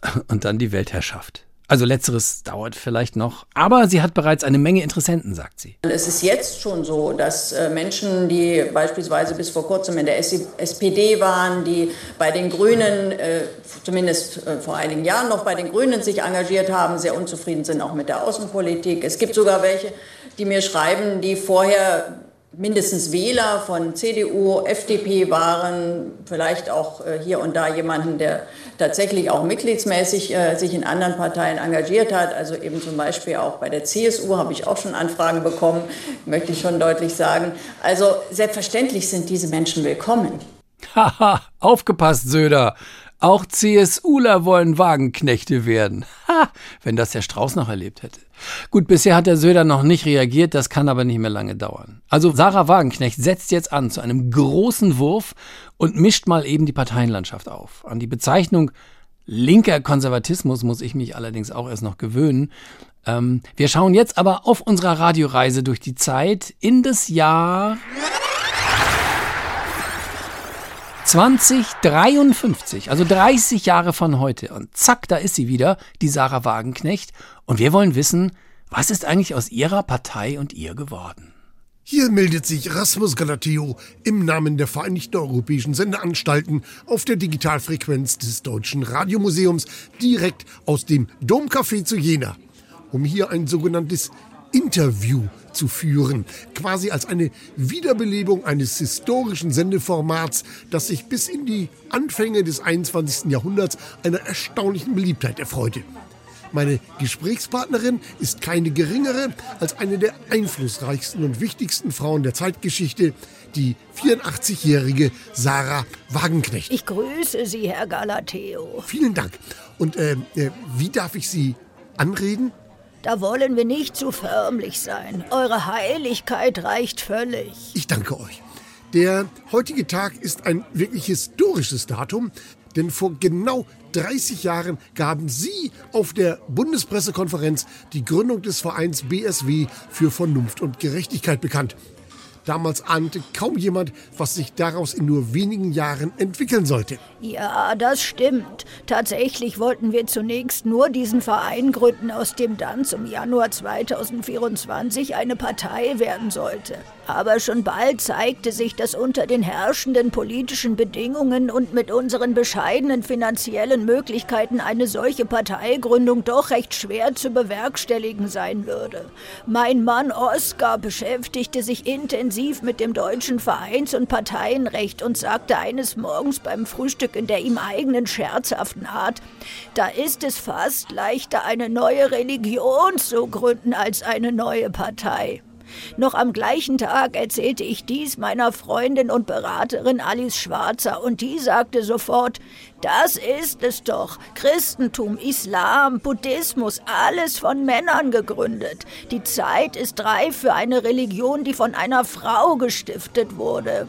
*laughs* und dann die Weltherrschaft. Also letzteres dauert vielleicht noch, aber sie hat bereits eine Menge Interessenten, sagt sie. Es ist jetzt schon so, dass äh, Menschen, die beispielsweise bis vor kurzem in der SPD waren, die bei den Grünen, äh, zumindest äh, vor einigen Jahren noch bei den Grünen sich engagiert haben, sehr unzufrieden sind auch mit der Außenpolitik. Es gibt sogar welche, die mir schreiben, die vorher mindestens Wähler von CDU, FDP waren, vielleicht auch äh, hier und da jemanden, der tatsächlich auch mitgliedsmäßig äh, sich in anderen Parteien engagiert hat. Also eben zum Beispiel auch bei der CSU habe ich auch schon Anfragen bekommen, möchte ich schon deutlich sagen. Also selbstverständlich sind diese Menschen willkommen. Haha, aufgepasst, Söder. Auch CSUler wollen Wagenknechte werden. *laughs* Ha, wenn das der Strauß noch erlebt hätte. Gut, bisher hat der Söder noch nicht reagiert, das kann aber nicht mehr lange dauern. Also Sarah Wagenknecht setzt jetzt an zu einem großen Wurf und mischt mal eben die Parteienlandschaft auf. An die Bezeichnung linker Konservatismus muss ich mich allerdings auch erst noch gewöhnen. Ähm, wir schauen jetzt aber auf unserer Radioreise durch die Zeit in das Jahr 2053, also 30 Jahre von heute. Und zack, da ist sie wieder, die Sarah Wagenknecht. Und wir wollen wissen, was ist eigentlich aus ihrer Partei und ihr geworden? Hier meldet sich Rasmus Galateo im Namen der Vereinigten Europäischen Sendeanstalten auf der Digitalfrequenz des Deutschen Radiomuseums direkt aus dem Domcafé zu Jena, um hier ein sogenanntes Interview zu führen, quasi als eine Wiederbelebung eines historischen Sendeformats, das sich bis in die Anfänge des 21. Jahrhunderts einer erstaunlichen Beliebtheit erfreute. Meine Gesprächspartnerin ist keine geringere als eine der einflussreichsten und wichtigsten Frauen der Zeitgeschichte, die 84-jährige Sarah Wagenknecht. Ich grüße Sie, Herr Galateo. Vielen Dank. Und äh, äh, wie darf ich Sie anreden? Da wollen wir nicht zu förmlich sein. Eure Heiligkeit reicht völlig. Ich danke euch. Der heutige Tag ist ein wirklich historisches Datum, denn vor genau 30 Jahren gaben Sie auf der Bundespressekonferenz die Gründung des Vereins BSW für Vernunft und Gerechtigkeit bekannt. Damals ahnte kaum jemand, was sich daraus in nur wenigen Jahren entwickeln sollte. Ja, das stimmt. Tatsächlich wollten wir zunächst nur diesen Verein gründen, aus dem dann zum Januar 2024 eine Partei werden sollte. Aber schon bald zeigte sich, dass unter den herrschenden politischen Bedingungen und mit unseren bescheidenen finanziellen Möglichkeiten eine solche Parteigründung doch recht schwer zu bewerkstelligen sein würde. Mein Mann Oskar beschäftigte sich intensiv mit dem deutschen Vereins- und Parteienrecht und sagte eines Morgens beim Frühstück in der ihm eigenen scherzhaften Art, da ist es fast leichter, eine neue Religion zu gründen als eine neue Partei. Noch am gleichen Tag erzählte ich dies meiner Freundin und Beraterin Alice Schwarzer und die sagte sofort, das ist es doch. Christentum, Islam, Buddhismus, alles von Männern gegründet. Die Zeit ist reif für eine Religion, die von einer Frau gestiftet wurde.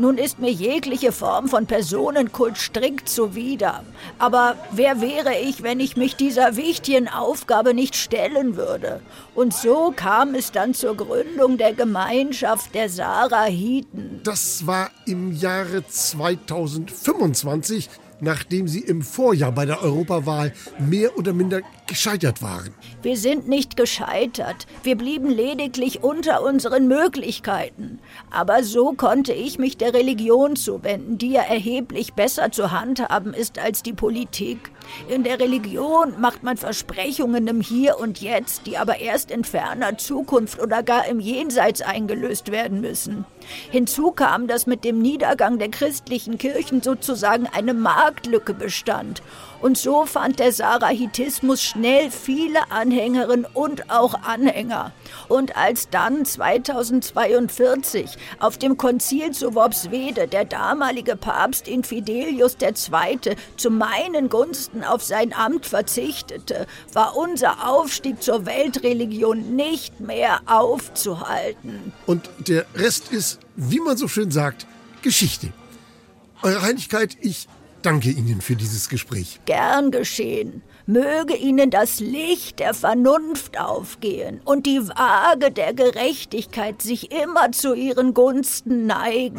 Nun ist mir jegliche Form von Personenkult strikt zuwider. Aber wer wäre ich, wenn ich mich dieser wichtigen Aufgabe nicht stellen würde? Und so kam es dann zur Gründung der Gemeinschaft der Sarahiten. Das war im Jahre 2025, nachdem sie im Vorjahr bei der Europawahl mehr oder minder gescheitert waren. Wir sind nicht gescheitert. Wir blieben lediglich unter unseren Möglichkeiten. Aber so konnte ich mich der Religion zuwenden, die ja erheblich besser zu handhaben ist als die Politik. In der Religion macht man Versprechungen im Hier und Jetzt, die aber erst in ferner Zukunft oder gar im Jenseits eingelöst werden müssen. Hinzu kam, dass mit dem Niedergang der christlichen Kirchen sozusagen eine Marktlücke bestand. Und so fand der Sarahitismus schnell viele Anhängerinnen und auch Anhänger. Und als dann 2042 auf dem Konzil zu Worpswede der damalige Papst Infidelius II. zu meinen Gunsten auf sein Amt verzichtete, war unser Aufstieg zur Weltreligion nicht mehr aufzuhalten. Und der Rest ist, wie man so schön sagt, Geschichte. Eure Heiligkeit, ich danke Ihnen für dieses Gespräch. Gern geschehen. Möge Ihnen das Licht der Vernunft aufgehen und die Waage der Gerechtigkeit sich immer zu Ihren Gunsten neigen.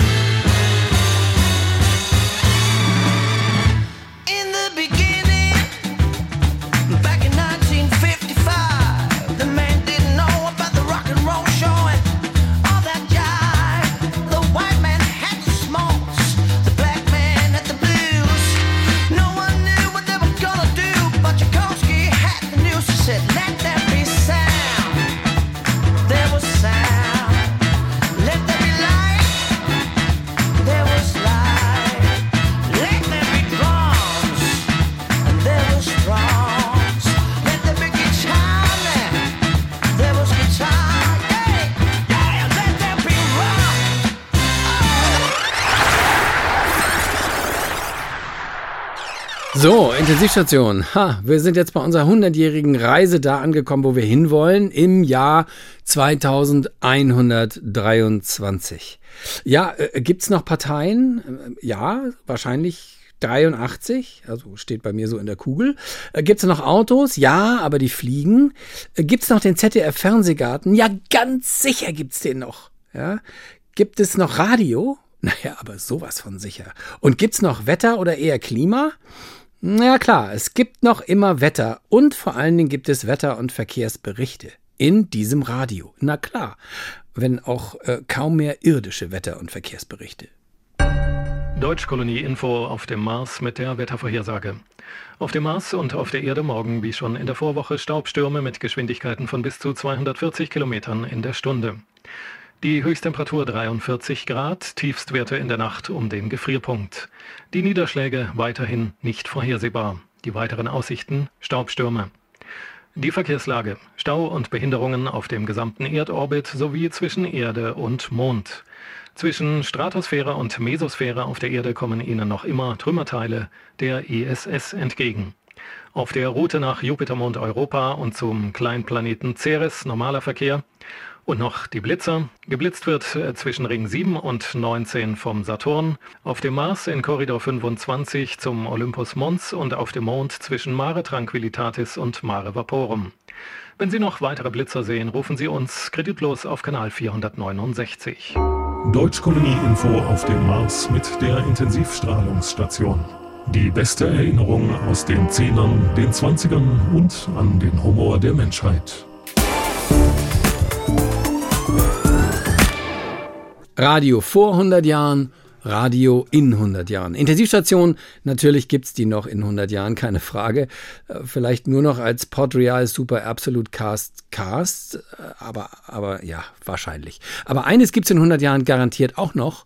So, Intensivstation. Ha, wir sind jetzt bei unserer 100-jährigen Reise da angekommen, wo wir hinwollen, im Jahr 2123. Ja, äh, gibt's noch Parteien? Äh, Ja, wahrscheinlich 83, also steht bei mir so in der Kugel. Äh, Gibt's noch Autos? Ja, aber die fliegen. Äh, Gibt's noch den ZDF-Fernsehgarten? Ja, ganz sicher gibt's den noch. Ja. Gibt es noch Radio? *laughs* Naja, aber sowas von sicher. Und gibt's noch Wetter oder eher Klima? Na klar, es gibt noch immer Wetter und vor allen Dingen gibt es Wetter- und Verkehrsberichte in diesem Radio. Na klar. wenn auch äh, kaum mehr irdische Wetter- und Verkehrsberichte. Deutschkolonie-Info auf dem Mars mit der Wettervorhersage. Auf dem Mars und auf der Erde morgen wie schon in der Vorwoche Staubstürme mit Geschwindigkeiten von bis zu 240 Kilometern in der Stunde. Die Höchsttemperatur 43 Grad, Tiefstwerte in der Nacht um den Gefrierpunkt. Die Niederschläge weiterhin nicht vorhersehbar. Die weiteren Aussichten Staubstürme. Die Verkehrslage, Stau und Behinderungen auf dem gesamten Erdorbit sowie zwischen Erde und Mond. Zwischen Stratosphäre und Mesosphäre auf der Erde kommen Ihnen noch immer Trümmerteile der ISS entgegen. Auf der Route nach Jupitermond Europa und zum Kleinplaneten Ceres normaler Verkehr. Und noch die Blitzer. Geblitzt wird äh, zwischen Ring 7 und 19 vom Saturn, auf dem Mars in Korridor 25 zum Olympus Mons und auf dem Mond zwischen Mare Tranquillitatis und Mare Vaporum. Wenn Sie noch weitere Blitzer sehen, rufen Sie uns kreditlos auf Kanal 469. Deutschkolonie-Info auf dem Mars mit der Intensivstrahlungsstation. Die beste Erinnerung aus den Zehnern, den Zwanzigern und an den Humor der Menschheit. Radio vor 100 Jahren, Radio in 100 Jahren. Intensivstation, natürlich gibt's die noch in 100 Jahren, keine Frage. Äh, Vielleicht nur noch als Podreal Super Absolute Cast Cast, äh, aber, aber ja, wahrscheinlich. Aber eines gibt's in 100 Jahren garantiert auch noch,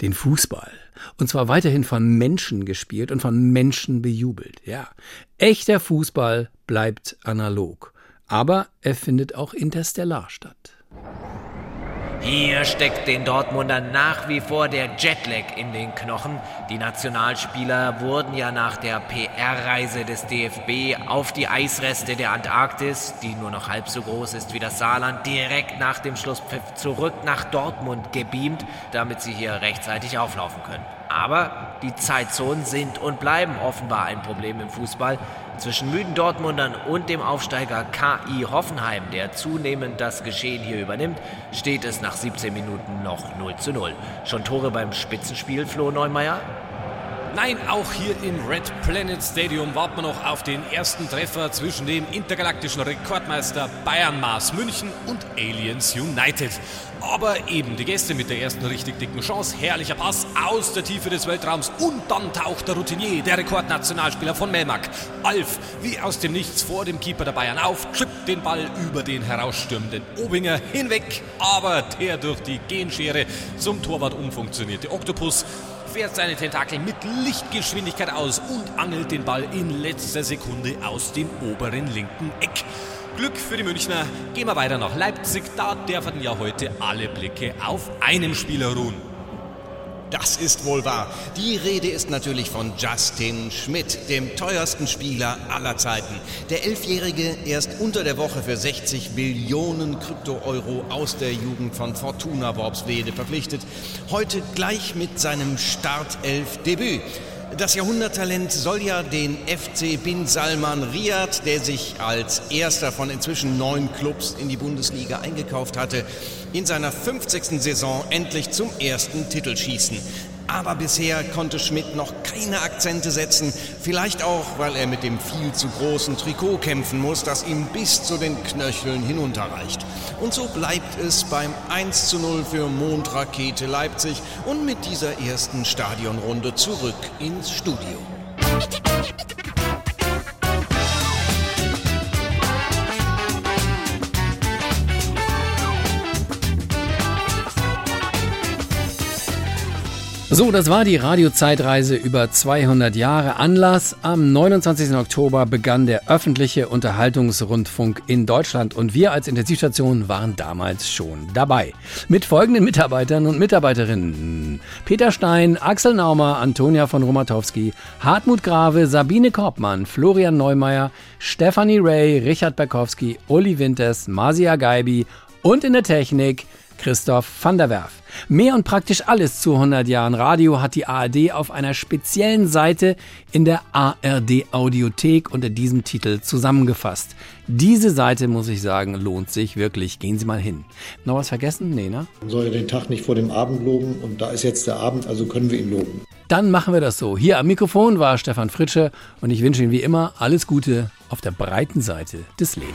den Fußball. Und zwar weiterhin von Menschen gespielt und von Menschen bejubelt. Ja, echter Fußball bleibt analog. Aber er findet auch interstellar statt. Hier steckt den Dortmundern nach wie vor der Jetlag in den Knochen. Die Nationalspieler wurden ja nach der PR-Reise des DFB auf die Eisreste der Antarktis, die nur noch halb so groß ist wie das Saarland, direkt nach dem Schlusspfiff zurück nach Dortmund gebeamt, damit sie hier rechtzeitig auflaufen können. Aber die Zeitzonen sind und bleiben offenbar ein Problem im Fußball. Zwischen müden Dortmundern und dem Aufsteiger KI Hoffenheim, der zunehmend das Geschehen hier übernimmt, steht es nach 17 Minuten noch 0 zu 0. Schon Tore beim Spitzenspiel, Flo Neumeier? Nein, auch hier im Red Planet Stadium warten wir noch auf den ersten Treffer zwischen dem intergalaktischen Rekordmeister Bayern Mars München und Aliens United. Aber eben die Gäste mit der ersten richtig dicken Chance, herrlicher Pass aus der Tiefe des Weltraums und dann taucht der Routinier, der Rekordnationalspieler von Melmac, Alf, wie aus dem Nichts vor dem Keeper der Bayern auf, trippt den Ball über den herausstürmenden Obinger hinweg, aber der durch die Genschere zum Torwart umfunktionierte Oktopus fährt seine Tentakel mit Lichtgeschwindigkeit aus und angelt den Ball in letzter Sekunde aus dem oberen linken Eck. Glück für die Münchner. Gehen wir weiter nach Leipzig. Da dürfen ja heute alle Blicke auf einem Spieler ruhen. Das ist wohl wahr. Die Rede ist natürlich von Justin Schmidt, dem teuersten Spieler aller Zeiten. Der Elfjährige erst unter der Woche für 60 Millionen Krypto-Euro aus der Jugend von Fortuna Worpswede verpflichtet. Heute gleich mit seinem Startelf-Debüt. Das Jahrhunderttalent soll ja den FC Bin Salman Riyadh, der sich als erster von inzwischen neun Clubs in die Bundesliga eingekauft hatte, in seiner 50. Saison endlich zum ersten Titel schießen. Aber bisher konnte Schmidt noch keine Akzente setzen. Vielleicht auch, weil er mit dem viel zu großen Trikot kämpfen muss, das ihm bis zu den Knöcheln hinunterreicht. Und so bleibt es beim 1 zu 0 für Mondrakete Leipzig und mit dieser ersten Stadionrunde zurück ins Studio. So, das war die Radiozeitreise über 200 Jahre. Anlass, am 29. Oktober begann der öffentliche Unterhaltungsrundfunk in Deutschland und wir als Intensivstation waren damals schon dabei. Mit folgenden Mitarbeitern und Mitarbeiterinnen. Peter Stein, Axel Naumer, Antonia von Romatowski, Hartmut Grave, Sabine Korbmann, Florian Neumeier, Stefanie Ray, Richard Berkowski, Uli Winters, Masia Geibi und in der Technik Christoph van der Werf. Mehr und praktisch alles zu 100 Jahren Radio hat die ARD auf einer speziellen Seite in der ARD Audiothek unter diesem Titel zusammengefasst. Diese Seite, muss ich sagen, lohnt sich wirklich. Gehen Sie mal hin. Noch was vergessen? Nee, ne? Man soll ja den Tag nicht vor dem Abend loben und da ist jetzt der Abend, also können wir ihn loben. Dann machen wir das so. Hier am Mikrofon war Stefan Fritsche und ich wünsche Ihnen wie immer alles Gute auf der breiten Seite des Lebens.